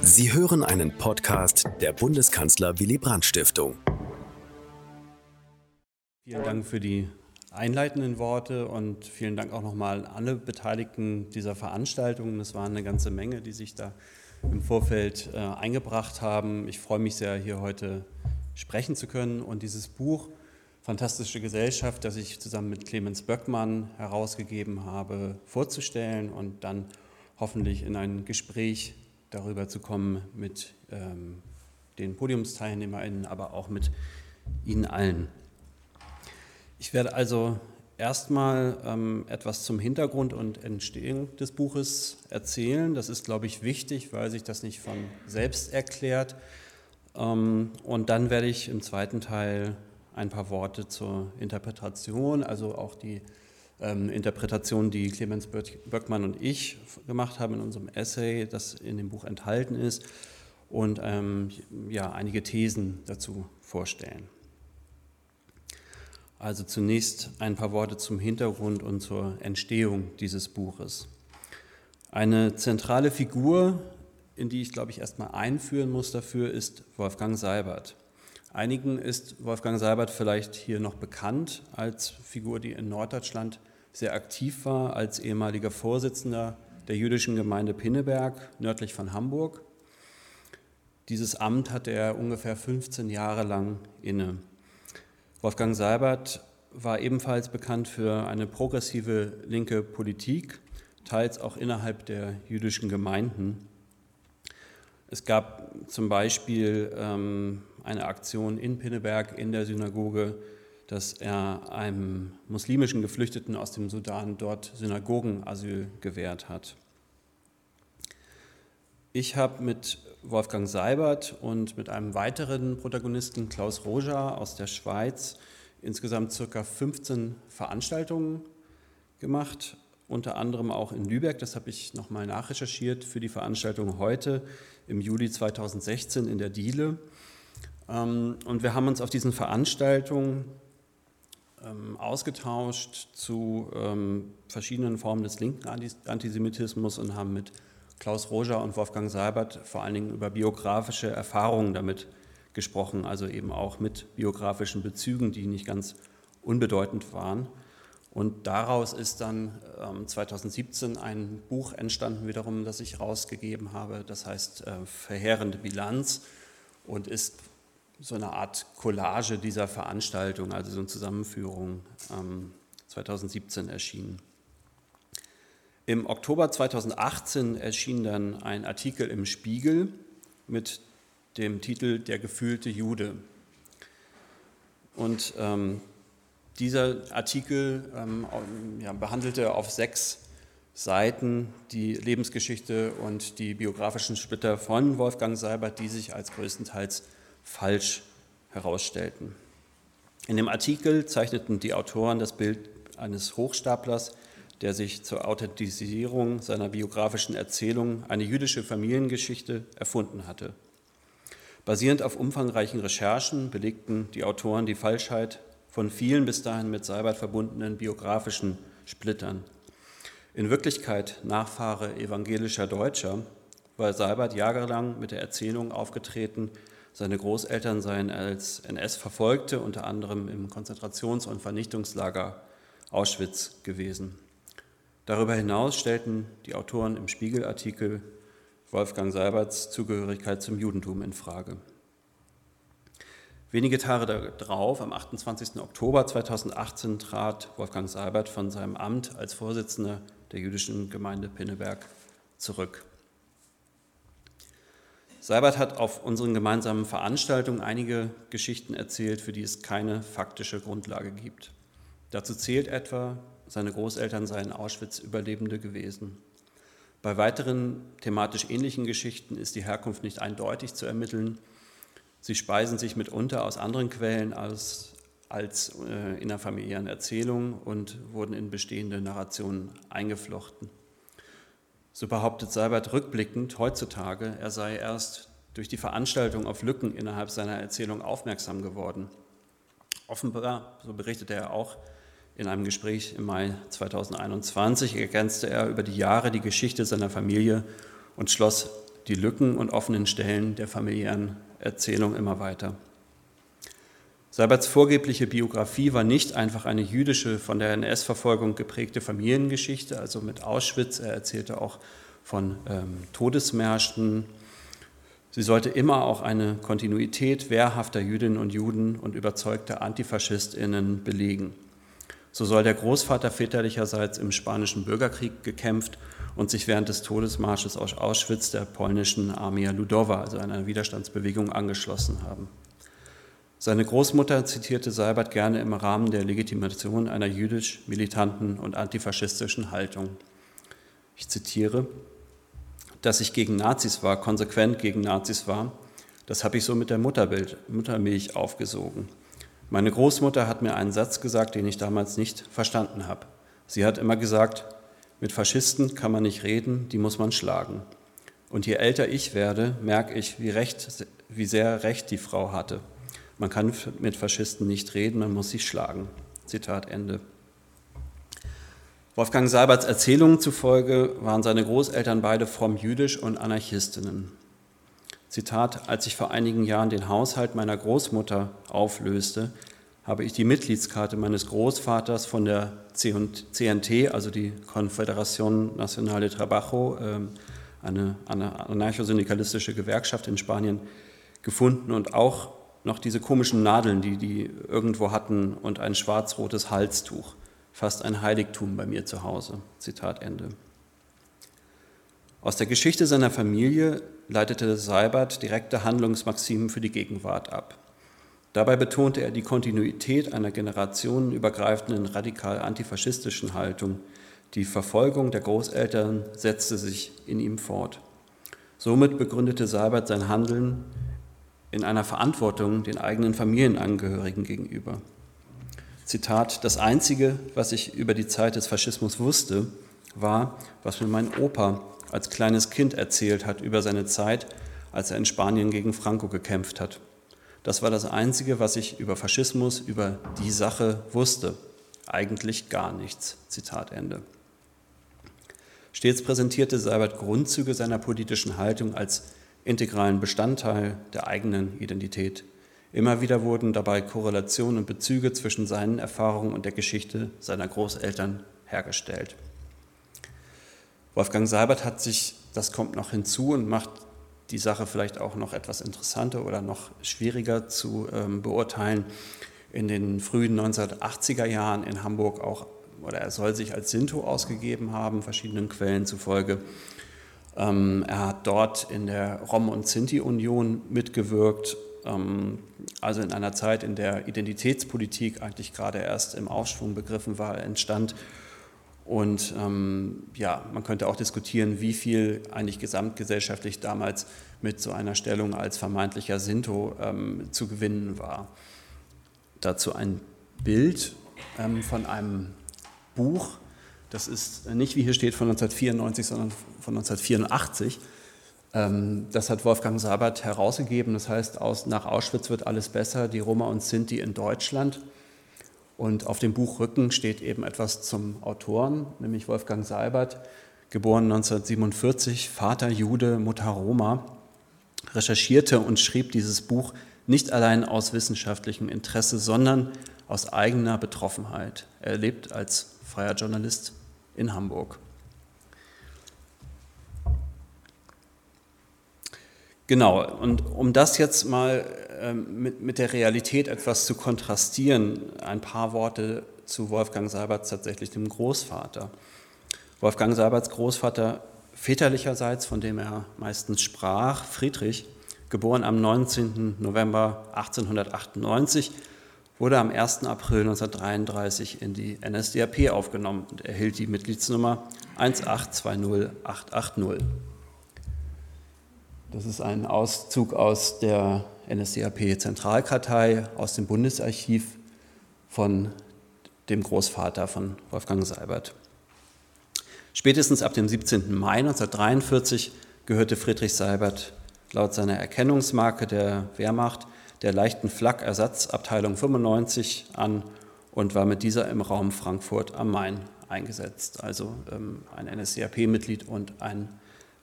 Sie hören einen Podcast der Bundeskanzler Willy Brandt Stiftung. Vielen Dank für die einleitenden Worte und vielen Dank auch nochmal an alle Beteiligten dieser Veranstaltung. Es waren eine ganze Menge, die sich da im Vorfeld äh, eingebracht haben. Ich freue mich sehr, hier heute sprechen zu können und dieses Buch Fantastische Gesellschaft, das ich zusammen mit Clemens Böckmann herausgegeben habe, vorzustellen und dann hoffentlich in ein Gespräch darüber zu kommen mit ähm, den PodiumsteilnehmerInnen, aber auch mit Ihnen allen. Ich werde also erstmal ähm, etwas zum Hintergrund und Entstehung des Buches erzählen. Das ist, glaube ich, wichtig, weil sich das nicht von selbst erklärt. Ähm, und dann werde ich im zweiten Teil ein paar Worte zur Interpretation, also auch die ähm, Interpretation, die Clemens Böckmann und ich gemacht haben in unserem Essay, das in dem Buch enthalten ist, und ähm, ja, einige Thesen dazu vorstellen. Also zunächst ein paar Worte zum Hintergrund und zur Entstehung dieses Buches. Eine zentrale Figur, in die ich, glaube ich, erstmal einführen muss dafür, ist Wolfgang Seibert. Einigen ist Wolfgang Seibert vielleicht hier noch bekannt als Figur, die in Norddeutschland sehr aktiv war, als ehemaliger Vorsitzender der jüdischen Gemeinde Pinneberg nördlich von Hamburg. Dieses Amt hatte er ungefähr 15 Jahre lang inne. Wolfgang Seibert war ebenfalls bekannt für eine progressive linke Politik, teils auch innerhalb der jüdischen Gemeinden. Es gab zum Beispiel ähm, eine Aktion in Pinneberg in der Synagoge, dass er einem muslimischen Geflüchteten aus dem Sudan dort Synagogenasyl gewährt hat. Ich habe mit Wolfgang Seibert und mit einem weiteren Protagonisten, Klaus Roja aus der Schweiz, insgesamt circa 15 Veranstaltungen gemacht, unter anderem auch in Lübeck. Das habe ich nochmal nachrecherchiert für die Veranstaltung heute im Juli 2016 in der Diele. Ähm, und wir haben uns auf diesen Veranstaltungen ähm, ausgetauscht zu ähm, verschiedenen Formen des linken Antisemitismus und haben mit Klaus Roger und Wolfgang Seibert vor allen Dingen über biografische Erfahrungen damit gesprochen, also eben auch mit biografischen Bezügen, die nicht ganz unbedeutend waren. Und daraus ist dann 2017 ein Buch entstanden, wiederum, das ich rausgegeben habe, das heißt äh, Verheerende Bilanz und ist so eine Art Collage dieser Veranstaltung, also so eine Zusammenführung, ähm, 2017 erschienen. Im Oktober 2018 erschien dann ein Artikel im Spiegel mit dem Titel Der gefühlte Jude. Und ähm, dieser Artikel ähm, ja, behandelte auf sechs Seiten die Lebensgeschichte und die biografischen Splitter von Wolfgang Seibert, die sich als größtenteils falsch herausstellten. In dem Artikel zeichneten die Autoren das Bild eines Hochstaplers, der sich zur Authentisierung seiner biografischen Erzählung eine jüdische Familiengeschichte erfunden hatte. Basierend auf umfangreichen Recherchen belegten die Autoren die Falschheit von vielen bis dahin mit Seibert verbundenen biografischen Splittern. In Wirklichkeit Nachfahre evangelischer Deutscher war Seibert jahrelang mit der Erzählung aufgetreten, seine Großeltern seien als NS-Verfolgte unter anderem im Konzentrations- und Vernichtungslager Auschwitz gewesen. Darüber hinaus stellten die Autoren im Spiegelartikel Wolfgang Seiberts Zugehörigkeit zum Judentum in Frage. Wenige Tage darauf, am 28. Oktober 2018, trat Wolfgang Seibert von seinem Amt als Vorsitzender der jüdischen Gemeinde Pinneberg zurück. Seibert hat auf unseren gemeinsamen Veranstaltungen einige Geschichten erzählt, für die es keine faktische Grundlage gibt. Dazu zählt etwa, seine Großeltern seien Auschwitz-Überlebende gewesen. Bei weiteren thematisch ähnlichen Geschichten ist die Herkunft nicht eindeutig zu ermitteln. Sie speisen sich mitunter aus anderen Quellen als, als äh, innerfamiliären Erzählungen und wurden in bestehende Narrationen eingeflochten. So behauptet Seibert rückblickend heutzutage, er sei erst durch die Veranstaltung auf Lücken innerhalb seiner Erzählung aufmerksam geworden. Offenbar, so berichtete er auch in einem Gespräch im Mai 2021, ergänzte er über die Jahre die Geschichte seiner Familie und schloss die Lücken und offenen Stellen der familiären Erzählung immer weiter. Seiberts vorgebliche Biografie war nicht einfach eine jüdische, von der NS-Verfolgung geprägte Familiengeschichte, also mit Auschwitz. Er erzählte auch von ähm, Todesmärschen. Sie sollte immer auch eine Kontinuität wehrhafter Jüdinnen und Juden und überzeugter AntifaschistInnen belegen. So soll der Großvater väterlicherseits im Spanischen Bürgerkrieg gekämpft und sich während des Todesmarsches aus Auschwitz der polnischen Armia Ludowa, also einer Widerstandsbewegung, angeschlossen haben. Seine Großmutter zitierte Seibert gerne im Rahmen der Legitimation einer jüdisch militanten und antifaschistischen Haltung. Ich zitiere, dass ich gegen Nazis war, konsequent gegen Nazis war, das habe ich so mit der Mutterbild, Muttermilch aufgesogen. Meine Großmutter hat mir einen Satz gesagt, den ich damals nicht verstanden habe. Sie hat immer gesagt, mit Faschisten kann man nicht reden, die muss man schlagen. Und je älter ich werde, merke ich, wie, recht, wie sehr Recht die Frau hatte. Man kann mit Faschisten nicht reden, man muss sie schlagen. Zitat Ende. Wolfgang Seiberts Erzählungen zufolge waren seine Großeltern beide fromm jüdisch und Anarchistinnen. Zitat, als ich vor einigen Jahren den Haushalt meiner Großmutter auflöste, habe ich die Mitgliedskarte meines Großvaters von der CNT, also die Confederación Nacional de Trabajo, ähm, eine anarchosyndikalistische Gewerkschaft in Spanien, gefunden und auch noch diese komischen Nadeln, die die irgendwo hatten und ein schwarz-rotes Halstuch. Fast ein Heiligtum bei mir zu Hause. Zitat Ende. Aus der Geschichte seiner Familie leitete Seibert direkte Handlungsmaximen für die Gegenwart ab. Dabei betonte er die Kontinuität einer generationenübergreifenden radikal antifaschistischen Haltung. Die Verfolgung der Großeltern setzte sich in ihm fort. Somit begründete Seibert sein Handeln in einer Verantwortung den eigenen Familienangehörigen gegenüber. Zitat, das Einzige, was ich über die Zeit des Faschismus wusste, war, was mir mein Opa als kleines Kind erzählt hat über seine Zeit, als er in Spanien gegen Franco gekämpft hat. Das war das Einzige, was ich über Faschismus, über die Sache wusste. Eigentlich gar nichts. Zitat Ende. Stets präsentierte Seibert Grundzüge seiner politischen Haltung als integralen Bestandteil der eigenen Identität. Immer wieder wurden dabei Korrelationen und Bezüge zwischen seinen Erfahrungen und der Geschichte seiner Großeltern hergestellt. Wolfgang Seibert hat sich, das kommt noch hinzu und macht die Sache vielleicht auch noch etwas interessanter oder noch schwieriger zu ähm, beurteilen, in den frühen 1980er Jahren in Hamburg auch, oder er soll sich als Sinto ausgegeben haben, verschiedenen Quellen zufolge, ähm, er hat dort in der Rom- und Sinti-Union mitgewirkt, ähm, also in einer Zeit, in der Identitätspolitik eigentlich gerade erst im Aufschwung begriffen war, entstand. Und ähm, ja, man könnte auch diskutieren, wie viel eigentlich gesamtgesellschaftlich damals mit so einer Stellung als vermeintlicher Sinto ähm, zu gewinnen war. Dazu ein Bild ähm, von einem Buch, das ist nicht, wie hier steht, von 1994, sondern von 1984. Ähm, das hat Wolfgang Sabert herausgegeben. Das heißt, aus, nach Auschwitz wird alles besser, die Roma und Sinti in Deutschland. Und auf dem Buchrücken steht eben etwas zum Autoren, nämlich Wolfgang Seibert, geboren 1947, Vater Jude, Mutter Roma, recherchierte und schrieb dieses Buch nicht allein aus wissenschaftlichem Interesse, sondern aus eigener Betroffenheit. Er lebt als freier Journalist in Hamburg. Genau, und um das jetzt mal ähm, mit, mit der Realität etwas zu kontrastieren, ein paar Worte zu Wolfgang Seiberts tatsächlich dem Großvater. Wolfgang Seiberts Großvater väterlicherseits, von dem er meistens sprach, Friedrich, geboren am 19. November 1898, wurde am 1. April 1933 in die NSDAP aufgenommen und erhielt die Mitgliedsnummer 1820880. Das ist ein Auszug aus der NSDAP-Zentralkartei, aus dem Bundesarchiv von dem Großvater von Wolfgang Seibert. Spätestens ab dem 17. Mai 1943 gehörte Friedrich Seibert laut seiner Erkennungsmarke der Wehrmacht der leichten Flak-Ersatzabteilung 95 an und war mit dieser im Raum Frankfurt am Main eingesetzt. Also ähm, ein NSDAP-Mitglied und ein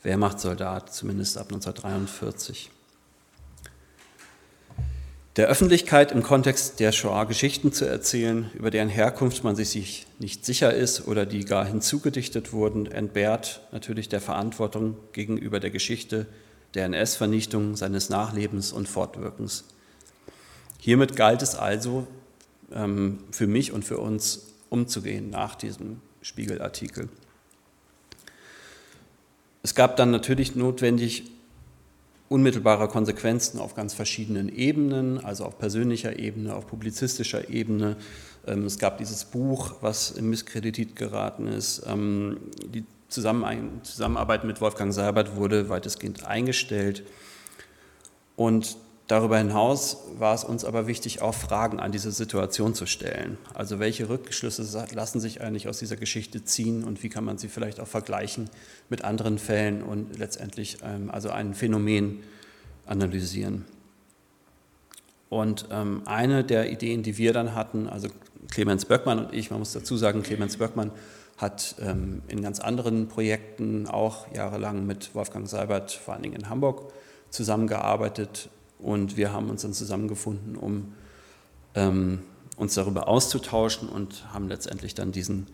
Wehrmachtssoldat, zumindest ab 1943. Der Öffentlichkeit im Kontext der Shoah Geschichten zu erzählen, über deren Herkunft man sich nicht sicher ist oder die gar hinzugedichtet wurden, entbehrt natürlich der Verantwortung gegenüber der Geschichte der NS-Vernichtung, seines Nachlebens und Fortwirkens. Hiermit galt es also ähm, für mich und für uns umzugehen nach diesem Spiegelartikel. Es gab dann natürlich notwendig unmittelbare Konsequenzen auf ganz verschiedenen Ebenen, also auf persönlicher Ebene, auf publizistischer Ebene. Ähm, es gab dieses Buch, was im Misskredit geraten ist. Ähm, die Zusammenarbeit mit Wolfgang Seibert wurde weitestgehend eingestellt. Und Darüber hinaus war es uns aber wichtig, auch Fragen an diese Situation zu stellen. Also welche Rückschlüsse lassen sich eigentlich aus dieser Geschichte ziehen und wie kann man sie vielleicht auch vergleichen mit anderen Fällen und letztendlich ähm, also ein Phänomen analysieren. Und ähm, eine der Ideen, die wir dann hatten, also Clemens Böckmann und ich, man muss dazu sagen, Clemens Böckmann hat ähm, in ganz anderen Projekten auch jahrelang mit Wolfgang Seibert, vor allen Dingen in Hamburg, zusammengearbeitet, und wir haben uns dann zusammengefunden, um ähm, uns darüber auszutauschen und haben letztendlich dann diesen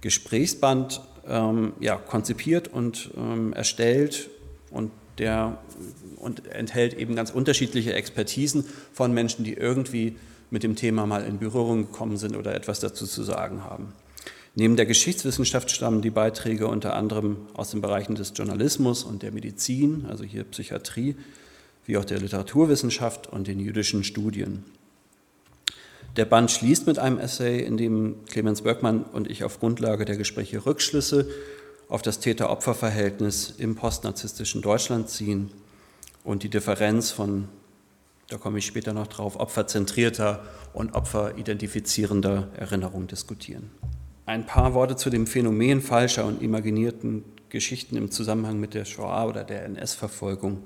Gesprächsband ähm, ja, konzipiert und ähm, erstellt und der und enthält eben ganz unterschiedliche Expertisen von Menschen, die irgendwie mit dem Thema mal in Berührung gekommen sind oder etwas dazu zu sagen haben. Neben der Geschichtswissenschaft stammen die Beiträge unter anderem aus den Bereichen des Journalismus und der Medizin, also hier Psychiatrie, wie auch der Literaturwissenschaft und den jüdischen Studien. Der Band schließt mit einem Essay, in dem Clemens Böckmann und ich auf Grundlage der Gespräche Rückschlüsse auf das Täter-Opfer-Verhältnis im postnarzisstischen Deutschland ziehen und die Differenz von, da komme ich später noch drauf, opferzentrierter und opferidentifizierender Erinnerung diskutieren. Ein paar Worte zu dem Phänomen falscher und imaginierten Geschichten im Zusammenhang mit der Shoah oder der NS-Verfolgung.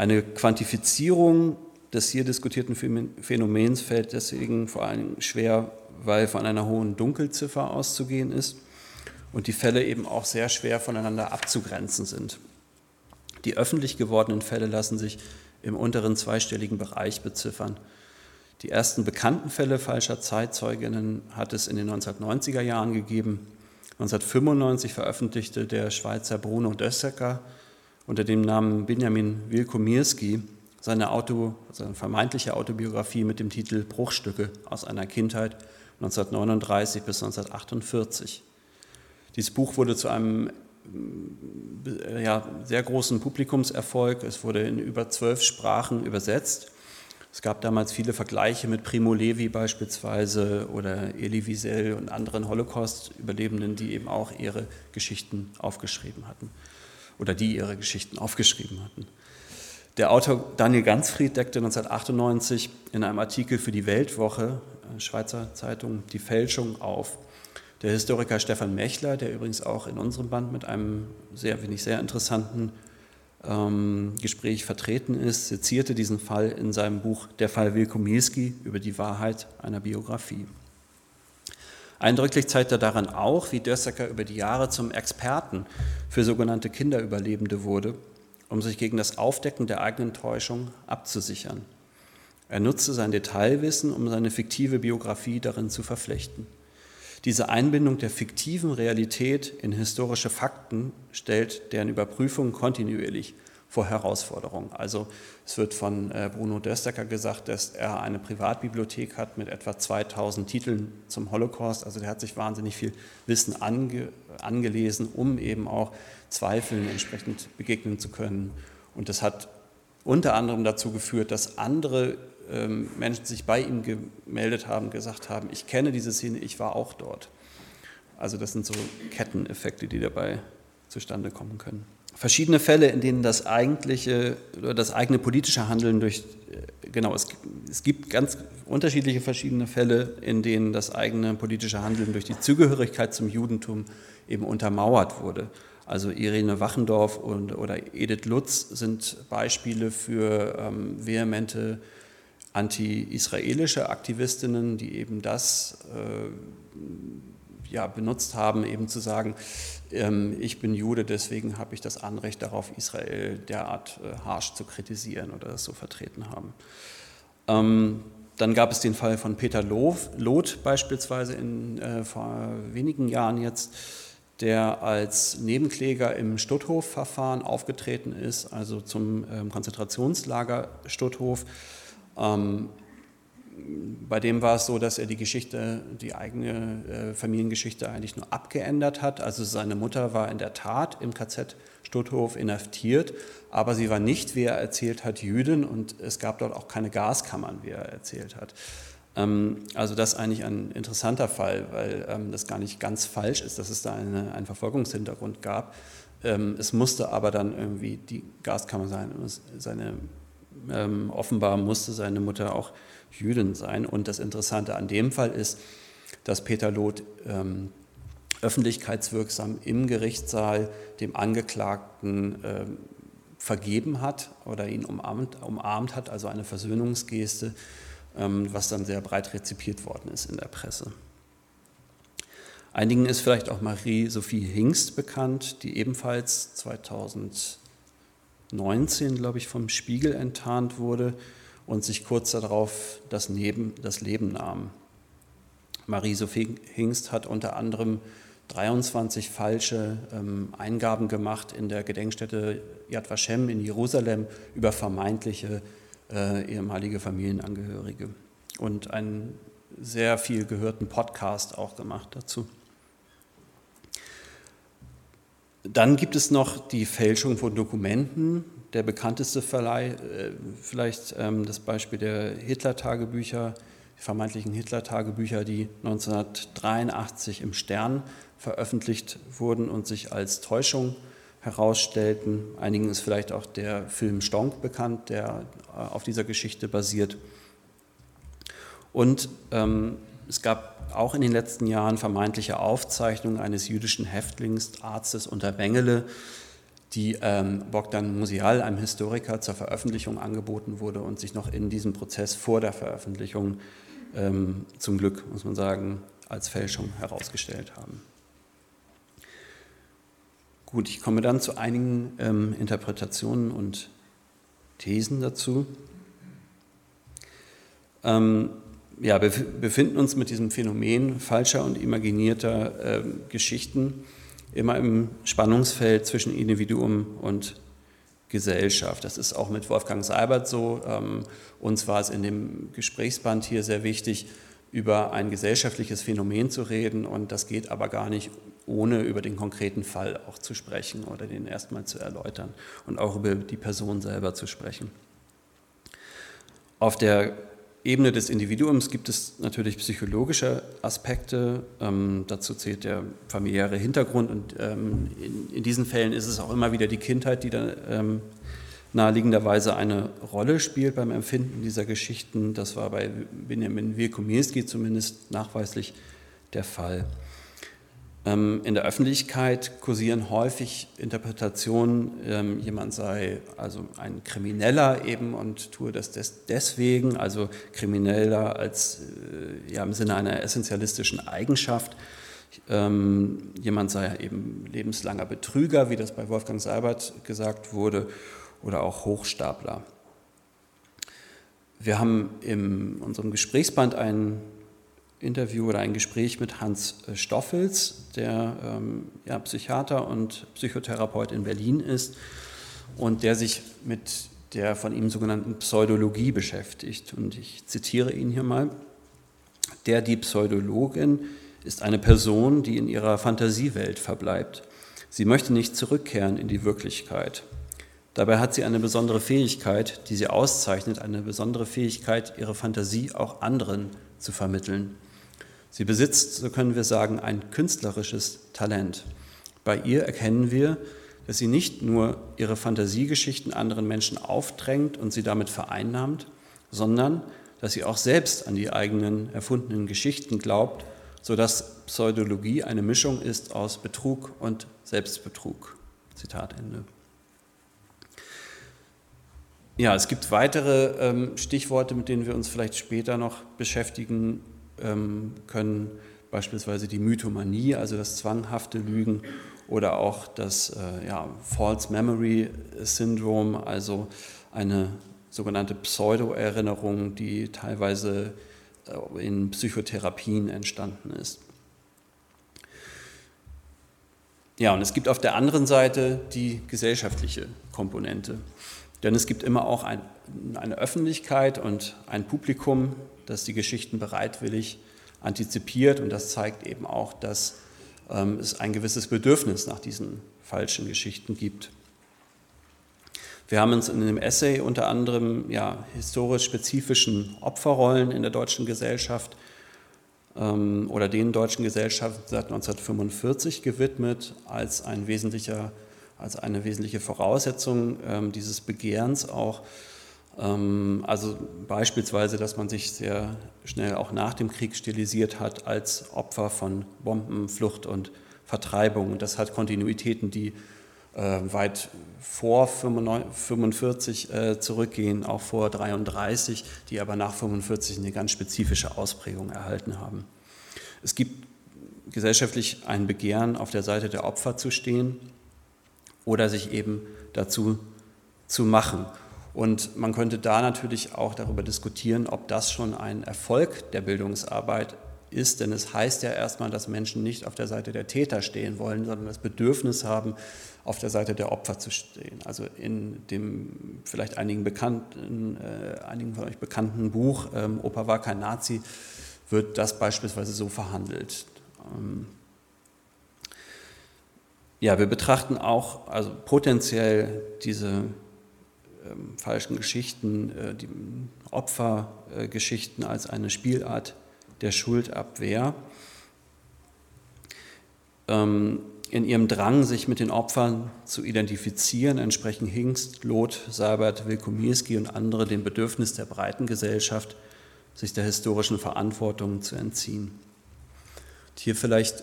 Eine Quantifizierung des hier diskutierten Phänomens fällt deswegen vor allem schwer, weil von einer hohen Dunkelziffer auszugehen ist und die Fälle eben auch sehr schwer voneinander abzugrenzen sind. Die öffentlich gewordenen Fälle lassen sich im unteren zweistelligen Bereich beziffern. Die ersten bekannten Fälle falscher Zeitzeuginnen hat es in den 1990er Jahren gegeben. 1995 veröffentlichte der Schweizer Bruno Dössecker unter dem Namen Benjamin Wilkomirski seine, Auto, seine vermeintliche Autobiografie mit dem Titel Bruchstücke aus einer Kindheit 1939 bis 1948. Dieses Buch wurde zu einem äh, ja, sehr großen Publikumserfolg. Es wurde in über zwölf Sprachen übersetzt. Es gab damals viele Vergleiche mit Primo Levi beispielsweise oder Elie Wiesel und anderen Holocaust-Überlebenden, die eben auch ihre Geschichten aufgeschrieben hatten oder die ihre Geschichten aufgeschrieben hatten. Der Autor Daniel Gansfried deckte 1998 in einem Artikel für die Weltwoche, äh, Schweizer Zeitung, die Fälschung auf. Der Historiker Stefan Mechler, der übrigens auch in unserem Band mit einem sehr, finde ich, sehr interessanten ähm, Gespräch vertreten ist, sezierte diesen Fall in seinem Buch Der Fall Wilkomilski über die Wahrheit einer Biografie. Eindrücklich zeigt er daran auch, wie Dössecker über die Jahre zum Experten für sogenannte Kinderüberlebende wurde, um sich gegen das Aufdecken der eigenen Täuschung abzusichern. Er nutzte sein Detailwissen, um seine fiktive Biografie darin zu verflechten. Diese Einbindung der fiktiven Realität in historische Fakten stellt deren Überprüfung kontinuierlich vor Herausforderungen. Also es wird von äh, Bruno Döstecker gesagt, dass er eine Privatbibliothek hat mit etwa 2000 Titeln zum Holocaust. Also der hat sich wahnsinnig viel Wissen ange, angelesen, um eben auch Zweifeln entsprechend begegnen zu können. Und das hat unter anderem dazu geführt, dass andere ähm, Menschen sich bei ihm gemeldet haben, gesagt haben, ich kenne diese Szene, ich war auch dort. Also das sind so Ketteneffekte, die dabei zustande kommen können verschiedene Fälle, in denen das eigentliche oder das eigene politische Handeln durch, äh, genau, es, es gibt ganz unterschiedliche verschiedene Fälle, in denen das eigene politische Handeln durch die Zugehörigkeit zum Judentum eben untermauert wurde. Also Irene Wachendorf und, oder Edith Lutz sind Beispiele für ähm, vehemente anti-israelische Aktivistinnen, die eben das äh, ja, benutzt haben, eben zu sagen, ähm, ich bin Jude, deswegen habe ich das Anrecht darauf, Israel derart äh, harsch zu kritisieren oder das so vertreten haben. Ähm, dann gab es den Fall von Peter Loth beispielsweise in, äh, vor wenigen Jahren jetzt, der als Nebenkläger im Stutthof-Verfahren aufgetreten ist, also zum ähm, Konzentrationslager Stutthof. Ähm, bei dem war es so, dass er die Geschichte, die eigene äh, Familiengeschichte eigentlich nur abgeändert hat. Also seine Mutter war in der Tat im KZ Stutthof inhaftiert, aber sie war nicht, wie er erzählt hat, Jüdin und es gab dort auch keine Gaskammern, wie er erzählt hat. Ähm, also das ist eigentlich ein interessanter Fall, weil ähm, das gar nicht ganz falsch ist, dass es da eine, einen Verfolgungshintergrund gab. Ähm, es musste aber dann irgendwie die Gaskammer sein. Seine, offenbar musste seine Mutter auch Jüdin sein. Und das Interessante an dem Fall ist, dass Peter Loth ähm, öffentlichkeitswirksam im Gerichtssaal dem Angeklagten äh, vergeben hat oder ihn umarmt, umarmt hat, also eine Versöhnungsgeste, ähm, was dann sehr breit rezipiert worden ist in der Presse. Einigen ist vielleicht auch Marie-Sophie Hingst bekannt, die ebenfalls 2019, glaube ich, vom Spiegel enttarnt wurde und sich kurz darauf das, Neben, das Leben nahm. Marie-Sophie Hingst hat unter anderem 23 falsche ähm, Eingaben gemacht in der Gedenkstätte Yad Vashem in Jerusalem über vermeintliche äh, ehemalige Familienangehörige und einen sehr viel gehörten Podcast auch gemacht dazu. Dann gibt es noch die Fälschung von Dokumenten der bekannteste Verleih, äh, vielleicht ähm, das Beispiel der Hitler-Tagebücher, die vermeintlichen Hitler-Tagebücher, die 1983 im Stern veröffentlicht wurden und sich als Täuschung herausstellten. Einigen ist vielleicht auch der Film Stonk bekannt, der äh, auf dieser Geschichte basiert. Und ähm, es gab auch in den letzten Jahren vermeintliche Aufzeichnungen eines jüdischen Häftlings, Arztes unter Bengele, die ähm, Bogdan Musial, einem Historiker, zur Veröffentlichung angeboten wurde und sich noch in diesem Prozess vor der Veröffentlichung ähm, zum Glück, muss man sagen, als Fälschung herausgestellt haben. Gut, ich komme dann zu einigen ähm, Interpretationen und Thesen dazu. Ähm, ja, wir befinden uns mit diesem Phänomen falscher und imaginierter äh, Geschichten immer im Spannungsfeld zwischen Individuum und Gesellschaft. Das ist auch mit Wolfgang Seibert so. Ähm, uns war es in dem Gesprächsband hier sehr wichtig, über ein gesellschaftliches Phänomen zu reden und das geht aber gar nicht, ohne über den konkreten Fall auch zu sprechen oder den erstmal zu erläutern und auch über die Person selber zu sprechen. Auf der Ebene des Individuums gibt es natürlich psychologische Aspekte. Ähm, dazu zählt der familiäre Hintergrund. Und ähm, in, in, diesen Fällen ist es auch immer wieder die Kindheit, die da ähm, naheliegenderweise eine Rolle spielt beim Empfinden dieser Geschichten. Das war bei Benjamin Wilkomirski zumindest nachweislich der Fall. Ähm, in der Öffentlichkeit kursieren häufig Interpretationen, ähm, jemand sei also ein Krimineller eben und tue das deswegen, also Krimineller als äh, ja, im Sinne einer essentialistischen Eigenschaft. Ähm, jemand sei eben lebenslanger Betrüger, wie das bei Wolfgang Seibert gesagt wurde, oder auch Hochstapler. Wir haben in unserem Gesprächsband einen Interview oder ein Gespräch mit Hans äh, Stoffels, der ähm, ja, Psychiater und Psychotherapeut in Berlin ist und der sich mit der von ihm sogenannten Pseudologie beschäftigt. Und ich zitiere ihn hier mal. Der, die Pseudologin, ist eine Person, die in ihrer Fantasiewelt verbleibt. Sie möchte nicht zurückkehren in die Wirklichkeit. Dabei hat sie eine besondere Fähigkeit, die sie auszeichnet, eine besondere Fähigkeit, ihre Fantasie auch anderen zu vermitteln. Sie besitzt, so können wir sagen, ein künstlerisches Talent. Bei ihr erkennen wir, dass sie nicht nur ihre Fantasiegeschichten anderen Menschen aufdrängt und sie damit vereinnahmt, sondern dass sie auch selbst an die eigenen erfundenen Geschichten glaubt, sodass Pseudologie eine Mischung ist aus Betrug und Selbstbetrug. Zitat Ende. Ja, es gibt weitere ähm, Stichworte, mit denen wir uns vielleicht später noch beschäftigen können beispielsweise die Mythomanie, also das zwanghafte Lügen oder auch das äh, ja, False Memory Syndrome, also eine sogenannte Pseudo-Erinnerung, die teilweise äh, in Psychotherapien entstanden ist. Ja, und es gibt auf der anderen Seite die gesellschaftliche Komponente. Denn es gibt immer auch ein, eine Öffentlichkeit und ein Publikum, das die Geschichten bereitwillig antizipiert. Und das zeigt eben auch, dass ähm, es ein gewisses Bedürfnis nach diesen falschen Geschichten gibt. Wir haben uns in dem Essay unter anderem ja, historisch spezifischen Opferrollen in der deutschen Gesellschaft ähm, oder den deutschen Gesellschaften seit 1945 gewidmet als, ein wesentlicher, als eine wesentliche Voraussetzung ähm, dieses Begehrens auch. Ähm, also beispielsweise, dass man sich sehr schnell auch nach dem Krieg stilisiert hat als Opfer von Bomben, Flucht und Vertreibung. Und das hat Kontinuitäten, die äh, weit vor 45 äh, zurückgehen, auch vor 33, die aber nach 45 eine ganz spezifische Ausprägung erhalten haben. Es gibt gesellschaftlich ein Begehren, auf der Seite der Opfer zu stehen oder sich eben dazu zu machen. Und man könnte da natürlich auch darüber diskutieren, ob das schon ein Erfolg der Bildungsarbeit ist, denn es heißt ja erstmal, dass Menschen nicht auf der Seite der Täter stehen wollen, sondern das Bedürfnis haben, auf der Seite der Opfer zu stehen. Also in dem vielleicht einigen, bekannten, äh, einigen von euch bekannten Buch ähm, Opa war kein Nazi wird das beispielsweise so verhandelt. Ähm, ja, wir betrachten auch also potenziell diese ähm, falschen Geschichten, äh, die Opfergeschichten als eine Spielart der Schuldabwehr. Ähm, in ihrem Drang, sich mit den Opfern zu identifizieren, entsprechen Hingst, Loth, Seibert, Wilkomirski und andere dem Bedürfnis der breiten Gesellschaft, sich der historischen Verantwortung zu entziehen. Und hier vielleicht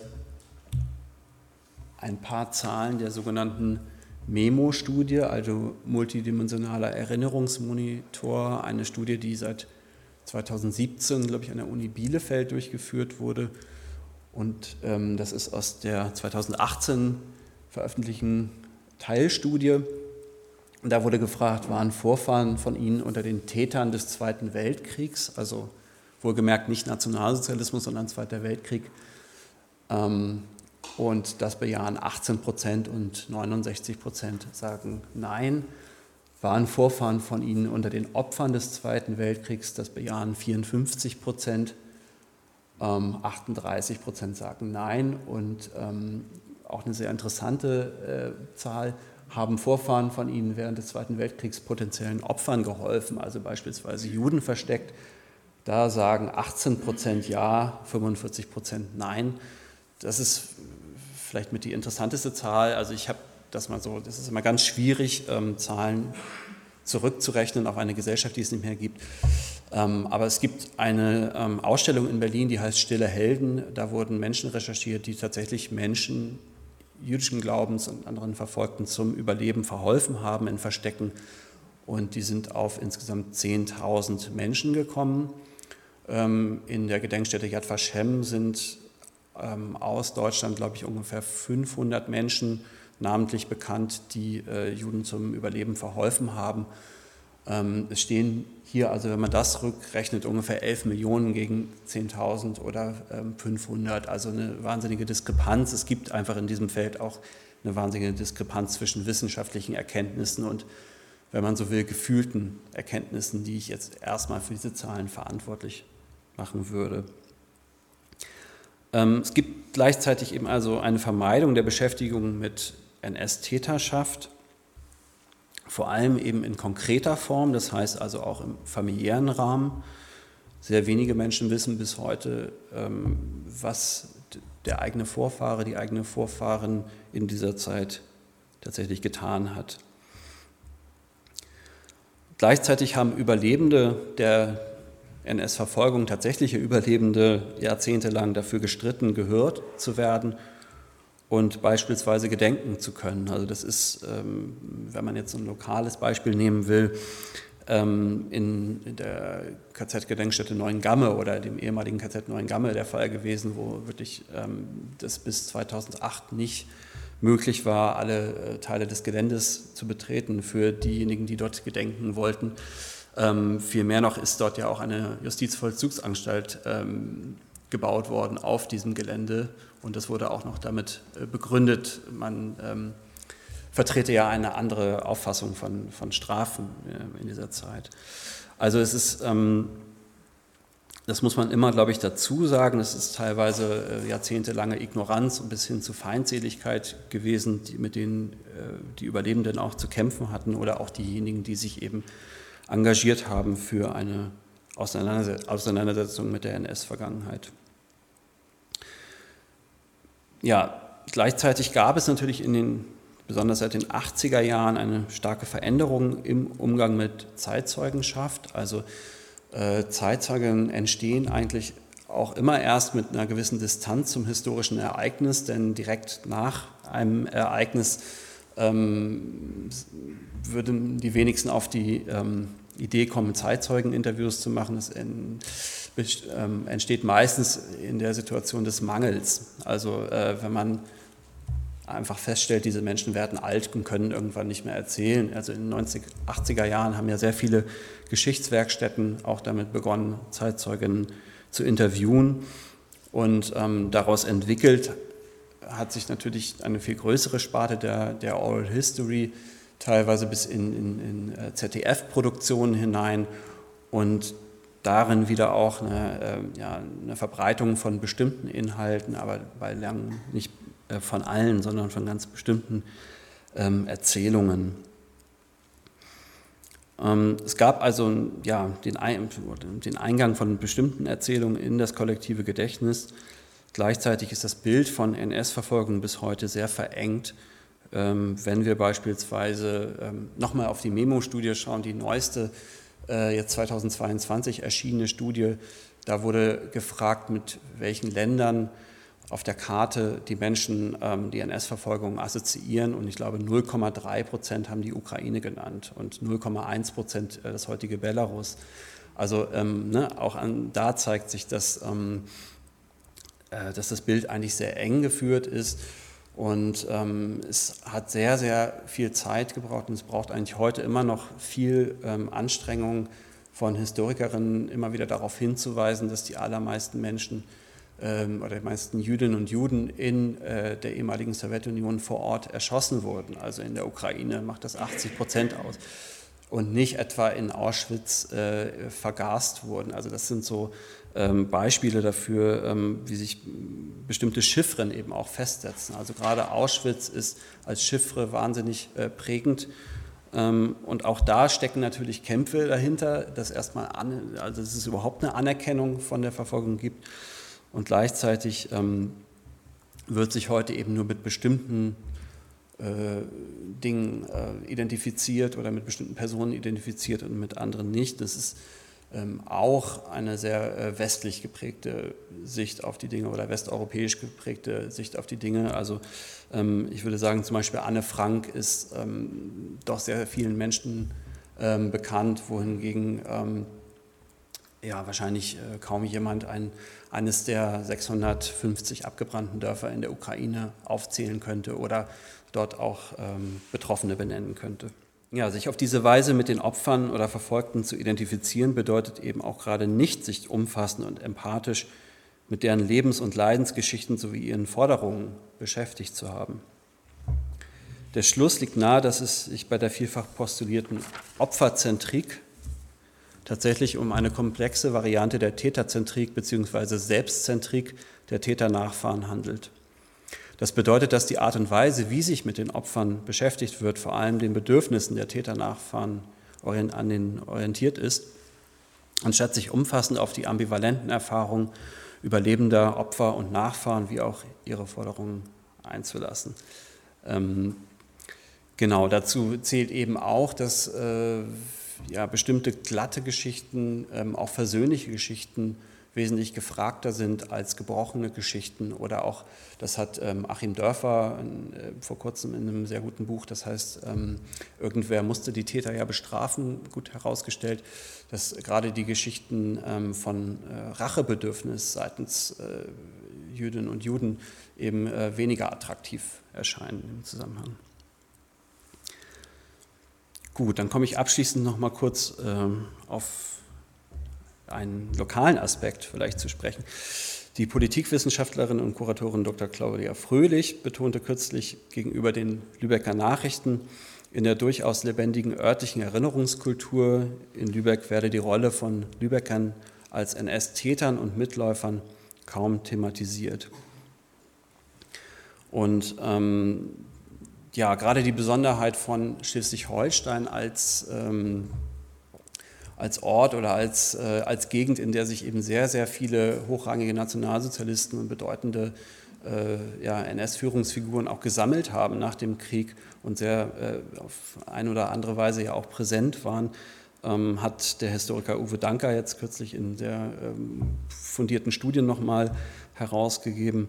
ein paar Zahlen der sogenannten MEMO-Studie, also multidimensionaler Erinnerungsmonitor, eine Studie, die seit 2017, glaube ich, an der Uni Bielefeld durchgeführt wurde und ähm, das ist aus der 2018 veröffentlichten Teilstudie. Da wurde gefragt, waren Vorfahren von Ihnen unter den Tätern des Zweiten Weltkriegs, also wohlgemerkt nicht Nationalsozialismus, sondern Zweiter Weltkrieg. Ähm, und das bejahen 18 Prozent und 69 Prozent sagen Nein. Waren Vorfahren von Ihnen unter den Opfern des Zweiten Weltkriegs, das bejahen 54 Prozent 38 ähm, Prozent sagen Nein und ähm, auch eine sehr interessante äh, Zahl haben Vorfahren von ihnen während des Zweiten Weltkriegs potenziellen Opfern geholfen, also beispielsweise Juden versteckt. Da sagen 18 Prozent Ja, 45 Prozent Nein. Das ist vielleicht mit die interessanteste Zahl. Also ich habe das mal so, das ist immer ganz schwierig, ähm, Zahlen zurückzurechnen auf eine Gesellschaft, die es nicht mehr gibt. Ähm, aber es gibt eine ähm, Ausstellung in Berlin, die heißt Stille Helden. Da wurden Menschen recherchiert, die tatsächlich Menschen jüdischen Glaubens und anderen Verfolgten zum Überleben verholfen haben in Verstecken. Und die sind auf insgesamt 10.000 Menschen gekommen. Ähm, in der Gedenkstätte Yad Vashem sind aus Deutschland, glaube ich, ungefähr 500 Menschen namentlich bekannt, die äh, Juden zum Überleben verholfen haben. Ähm, es stehen hier, also wenn man das rückrechnet, ungefähr 11 Millionen gegen 10.000 oder 500, ähm, also eine wahnsinnige Diskrepanz. Es gibt einfach in diesem Feld auch eine wahnsinnige Diskrepanz zwischen wissenschaftlichen Erkenntnissen und, wenn man so will, gefühlten Erkenntnissen, die ich jetzt erstmal für diese Zahlen verantwortlich machen würde. Ähm, es gibt gleichzeitig eben also eine Vermeidung der Beschäftigung mit NS-Täterschaft vor allem eben in konkreter Form, das heißt also auch im familiären Rahmen. Sehr wenige Menschen wissen bis heute, ähm, was der eigene Vorfahre, die eigene Vorfahren in dieser Zeit tatsächlich getan hat. Gleichzeitig haben Überlebende der NS-Verfolgung, tatsächliche Überlebende, jahrzehntelang dafür gestritten, gehört zu werden und beispielsweise gedenken zu können. Also das ist, ähm, wenn man jetzt ein lokales Beispiel nehmen will, ähm, in, der KZ-Gedenkstätte Neuengamme oder dem ehemaligen KZ Neuengamme der Fall gewesen, wo wirklich ähm, das bis 2008 nicht möglich war, alle äh, Teile des Geländes zu betreten für diejenigen, die dort gedenken wollten. Ähm, vielmehr noch ist dort ja auch eine Justizvollzugsanstalt ähm, gebaut worden auf diesem Gelände. Und das wurde auch noch damit äh, begründet, man ähm, vertrete ja eine andere Auffassung von, von Strafen äh, in dieser Zeit. Also es ist, ähm, das muss man immer, glaube ich, dazu sagen, es ist teilweise äh, jahrzehntelange Ignoranz und bis hin zu Feindseligkeit gewesen, die, mit denen äh, die Überlebenden auch zu kämpfen hatten oder auch diejenigen, die sich eben engagiert haben für eine Auseinandersetzung mit der NS-Vergangenheit. Ja, gleichzeitig gab es natürlich in den, besonders seit den 80er Jahren, eine starke Veränderung im Umgang mit Zeitzeugenschaft. Also äh, Zeitzeugen entstehen eigentlich auch immer erst mit einer gewissen Distanz zum historischen Ereignis, denn direkt nach einem Ereignis ähm, würden die wenigsten auf die ähm, Idee kommen, Zeitzeugeninterviews zu machen. Es ähm, entsteht meistens in der Situation des Mangels. Also äh, wenn man einfach feststellt, diese Menschen werden alt und können irgendwann nicht mehr erzählen. Also in den 90, 80er Jahren haben ja sehr viele Geschichtswerkstätten auch damit begonnen, Zeitzeugen zu interviewen. Und ähm, daraus entwickelt hat sich natürlich eine viel größere Sparte der, der Oral History teilweise bis in, in, in äh, ZDF-Produktionen hinein und darin wieder auch eine, äh, ja, eine, Verbreitung von bestimmten Inhalten, aber bei lang nicht äh, von allen, sondern von ganz bestimmten ähm, Erzählungen. Ähm, es gab also ja, den, den Eingang von bestimmten Erzählungen in das kollektive Gedächtnis. Gleichzeitig ist das Bild von NS-Verfolgung bis heute sehr verengt ähm, wenn wir beispielsweise ähm, nochmal auf die Memo-Studie schauen, die neueste, äh, jetzt 2022 erschienene Studie, da wurde gefragt, mit welchen Ländern auf der Karte die Menschen ähm, die NS-Verfolgung assoziieren und ich glaube 0,3 Prozent haben die Ukraine genannt und 0,1 Prozent äh, das heutige Belarus. Also ähm, ne, auch an, da zeigt sich, dass, ähm, äh, dass das Bild eigentlich sehr eng geführt ist und ähm, es hat sehr, sehr viel Zeit gebraucht und es braucht eigentlich heute immer noch viel ähm, Anstrengung von Historikerinnen, immer wieder darauf hinzuweisen, dass die allermeisten Menschen ähm, oder die meisten Jüdinnen und Juden in äh, der ehemaligen Sowjetunion vor Ort erschossen wurden. Also in der Ukraine macht das 80 Prozent aus und nicht etwa in Auschwitz äh, vergast wurden. Also das sind so ähm, Beispiele dafür, ähm, wie sich bestimmte Chiffren eben auch festsetzen. Also gerade Auschwitz ist als Chiffre wahnsinnig äh, prägend. Ähm, und auch da stecken natürlich Kämpfe dahinter, dass erstmal an, also dass es überhaupt eine Anerkennung von der Verfolgung gibt. Und gleichzeitig wird sich heute eben nur mit bestimmten Dingen äh, identifiziert oder mit bestimmten Personen identifiziert und mit anderen nicht. Das ist ähm, auch eine sehr äh, westlich geprägte Sicht auf die Dinge oder westeuropäisch geprägte Sicht auf die Dinge. Also ähm, ich würde sagen, zum Beispiel Anne Frank ist ähm, doch sehr vielen Menschen bekannt, wohingegen ja, wahrscheinlich äh, kaum jemand ein, eines der 650 abgebrannten Dörfer in der Ukraine aufzählen könnte oder dort auch Betroffene benennen könnte. Ja, sich auf diese Weise mit den Opfern oder Verfolgten zu identifizieren, bedeutet eben auch gerade nicht, sich umfassend und empathisch mit deren Lebens- und Leidensgeschichten sowie ihren Forderungen beschäftigt zu haben. Der Schluss liegt nahe, dass es sich bei der vielfach postulierten Opferzentrik tatsächlich um eine komplexe Variante der Täterzentrik bzw. Selbstzentrik der Täternachfahren handelt. Das bedeutet, dass die Art und Weise, wie sich mit den Opfern beschäftigt wird, vor allem den Bedürfnissen der Täternachfahren an den orientiert ist, anstatt sich umfassend auf die ambivalenten Erfahrungen überlebender Opfer und Nachfahren wie auch ihre Forderungen einzulassen. Ähm, genau, dazu zählt eben auch, dass äh, ja, bestimmte glatte Geschichten, ähm, auch versöhnliche Geschichten wesentlich gefragter sind als gebrochene Geschichten oder auch, das hat ähm, Achim Dörfer äh, vor kurzem in einem sehr guten Buch, das heißt, ähm, irgendwer musste die Täter ja bestrafen, gut herausgestellt, dass gerade die Geschichten ähm, von äh, Rachebedürfnis seitens äh, Jüdinnen und Juden eben äh, weniger attraktiv erscheinen im Zusammenhang. Gut, dann komme ich abschließend noch mal kurz ähm, auf einen lokalen Aspekt vielleicht zu sprechen. Die Politikwissenschaftlerin und Kuratorin Dr. Claudia Fröhlich betonte kürzlich gegenüber den Lübecker Nachrichten, in der durchaus lebendigen örtlichen Erinnerungskultur in Lübeck werde die Rolle von Lübeckern als NS-Tätern und Mitläufern kaum thematisiert. Und ähm, ja, gerade die Besonderheit von Schleswig-Holstein als ähm, als Ort oder als, äh, als Gegend, in der sich eben sehr, sehr viele hochrangige Nationalsozialisten und bedeutende äh, ja, NS-Führungsfiguren auch gesammelt haben nach dem Krieg und sehr äh, auf eine oder andere Weise ja auch präsent waren, ähm, hat der Historiker Uwe Danker jetzt kürzlich in der ähm, fundierten Studie nochmal herausgegeben.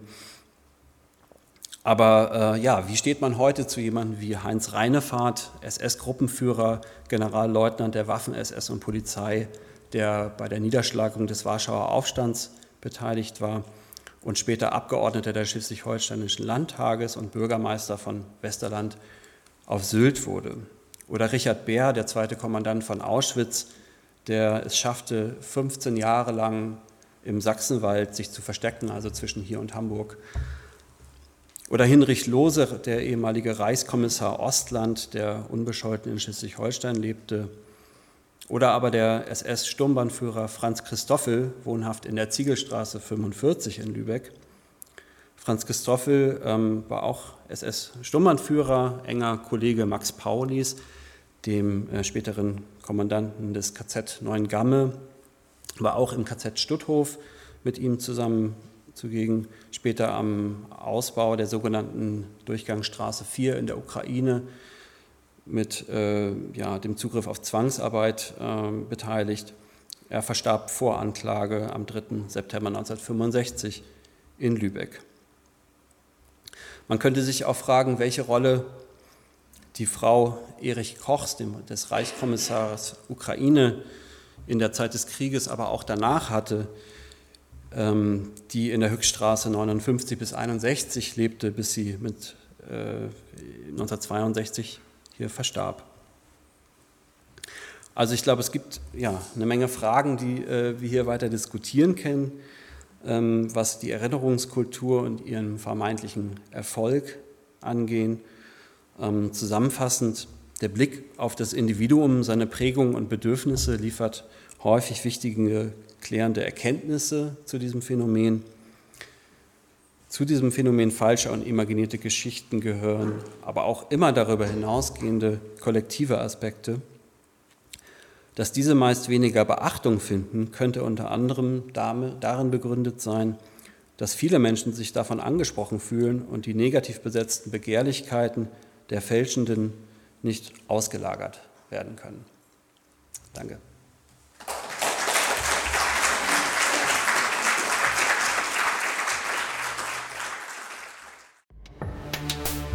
Aber äh, ja, wie steht man heute zu jemandem wie Heinz Reinefahrt, SS-Gruppenführer, Generalleutnant der Waffen-SS und Polizei, der bei der Niederschlagung des Warschauer Aufstands beteiligt war und später Abgeordneter des Schleswig-Holsteinischen Landtages und Bürgermeister von Westerland auf Sylt wurde? Oder Richard Beer, der zweite Kommandant von Auschwitz, der es schaffte, 15 Jahre lang im Sachsenwald sich zu verstecken, also zwischen hier und Hamburg oder Hinrich Lohse, der ehemalige Reichskommissar Ostland, der unbescholten in Schleswig-Holstein lebte. Oder aber der SS-Sturmbannführer Franz Christoffel, wohnhaft in der Ziegelstraße 45 in Lübeck. Franz Christoffel ähm, war auch SS-Sturmbannführer, enger Kollege Max Paulis, dem äh, späteren Kommandanten des KZ Neuengamme, war auch im KZ Stutthof mit ihm zusammen zugegen. Später am Ausbau der sogenannten Durchgangsstraße 4 in der Ukraine mit äh, ja, dem Zugriff auf Zwangsarbeit äh, beteiligt. Er verstarb vor Anklage am 3. September 1965 in Lübeck. Man könnte sich auch fragen, welche Rolle die Frau Erich Kochs, des Reichskommissars Ukraine, in der Zeit des Krieges, aber auch danach hatte. Ähm, die in der Höchststraße 59 bis 61 lebte, bis sie mit 1962 äh, hier verstarb. Also ich glaube, es gibt ja eine Menge Fragen, die äh, wir hier weiter diskutieren können, ähm, was die Erinnerungskultur und ihren vermeintlichen Erfolg angehen. Ähm, zusammenfassend, der Blick auf das Individuum, seine Prägungen und Bedürfnisse liefert häufig wichtige klärende Erkenntnisse zu diesem Phänomen. Zu diesem Phänomen falscher und imaginierte Geschichten gehören aber auch immer darüber hinausgehende kollektive Aspekte. Dass diese meist weniger Beachtung finden, könnte unter anderem darin begründet sein, dass viele Menschen sich davon angesprochen fühlen und die negativ besetzten Begehrlichkeiten der Fälschenden nicht ausgelagert werden können. Danke.